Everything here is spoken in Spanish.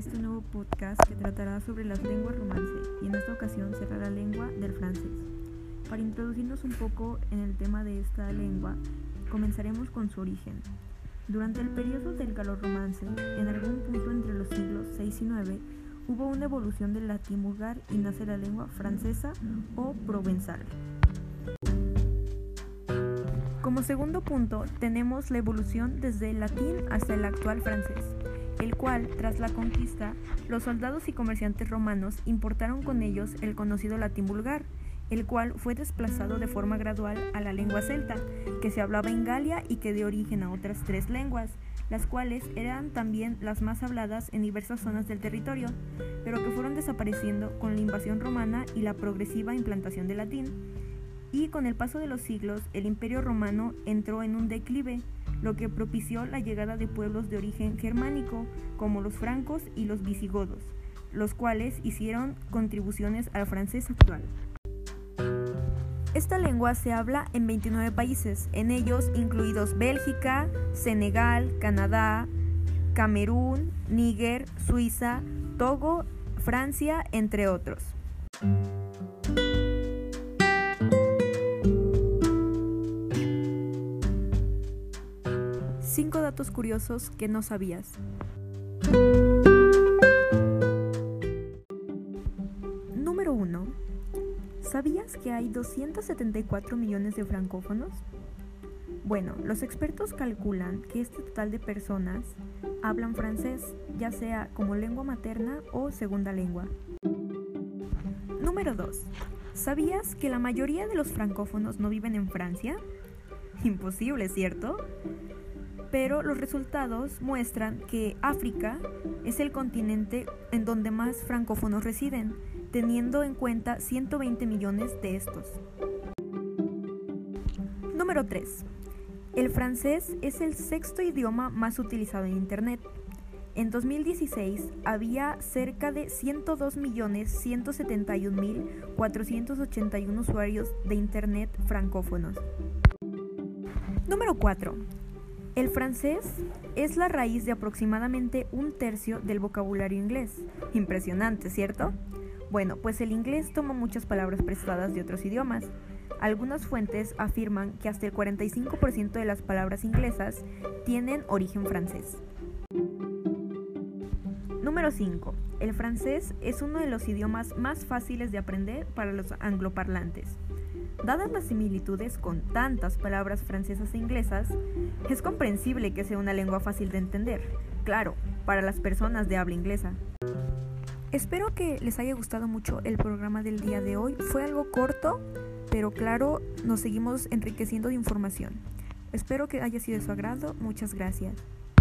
este nuevo podcast que tratará sobre las lenguas romance y en esta ocasión será la lengua del francés. Para introducirnos un poco en el tema de esta lengua, comenzaremos con su origen. Durante el periodo del romance, en algún punto entre los siglos 6 y 9, hubo una evolución del latín vulgar y nace la lengua francesa o provenzal. Como segundo punto, tenemos la evolución desde el latín hasta el actual francés, el cual, tras la conquista, los soldados y comerciantes romanos importaron con ellos el conocido latín vulgar, el cual fue desplazado de forma gradual a la lengua celta, que se hablaba en Galia y que dio origen a otras tres lenguas, las cuales eran también las más habladas en diversas zonas del territorio, pero que fueron desapareciendo con la invasión romana y la progresiva implantación del latín. Y con el paso de los siglos el imperio romano entró en un declive, lo que propició la llegada de pueblos de origen germánico como los francos y los visigodos, los cuales hicieron contribuciones al francés actual. Esta lengua se habla en 29 países, en ellos incluidos Bélgica, Senegal, Canadá, Camerún, Níger, Suiza, Togo, Francia, entre otros. Cinco datos curiosos que no sabías. Número 1. ¿Sabías que hay 274 millones de francófonos? Bueno, los expertos calculan que este total de personas hablan francés, ya sea como lengua materna o segunda lengua. Número 2. ¿Sabías que la mayoría de los francófonos no viven en Francia? Imposible, ¿cierto? Pero los resultados muestran que África es el continente en donde más francófonos residen, teniendo en cuenta 120 millones de estos. Número 3. El francés es el sexto idioma más utilizado en Internet. En 2016 había cerca de 102.171.481 usuarios de Internet francófonos. Número 4. El francés es la raíz de aproximadamente un tercio del vocabulario inglés. Impresionante, ¿cierto? Bueno, pues el inglés toma muchas palabras prestadas de otros idiomas. Algunas fuentes afirman que hasta el 45% de las palabras inglesas tienen origen francés. Número 5. El francés es uno de los idiomas más fáciles de aprender para los angloparlantes. Dadas las similitudes con tantas palabras francesas e inglesas, es comprensible que sea una lengua fácil de entender, claro, para las personas de habla inglesa. Espero que les haya gustado mucho el programa del día de hoy. Fue algo corto, pero claro, nos seguimos enriqueciendo de información. Espero que haya sido de su agrado. Muchas gracias.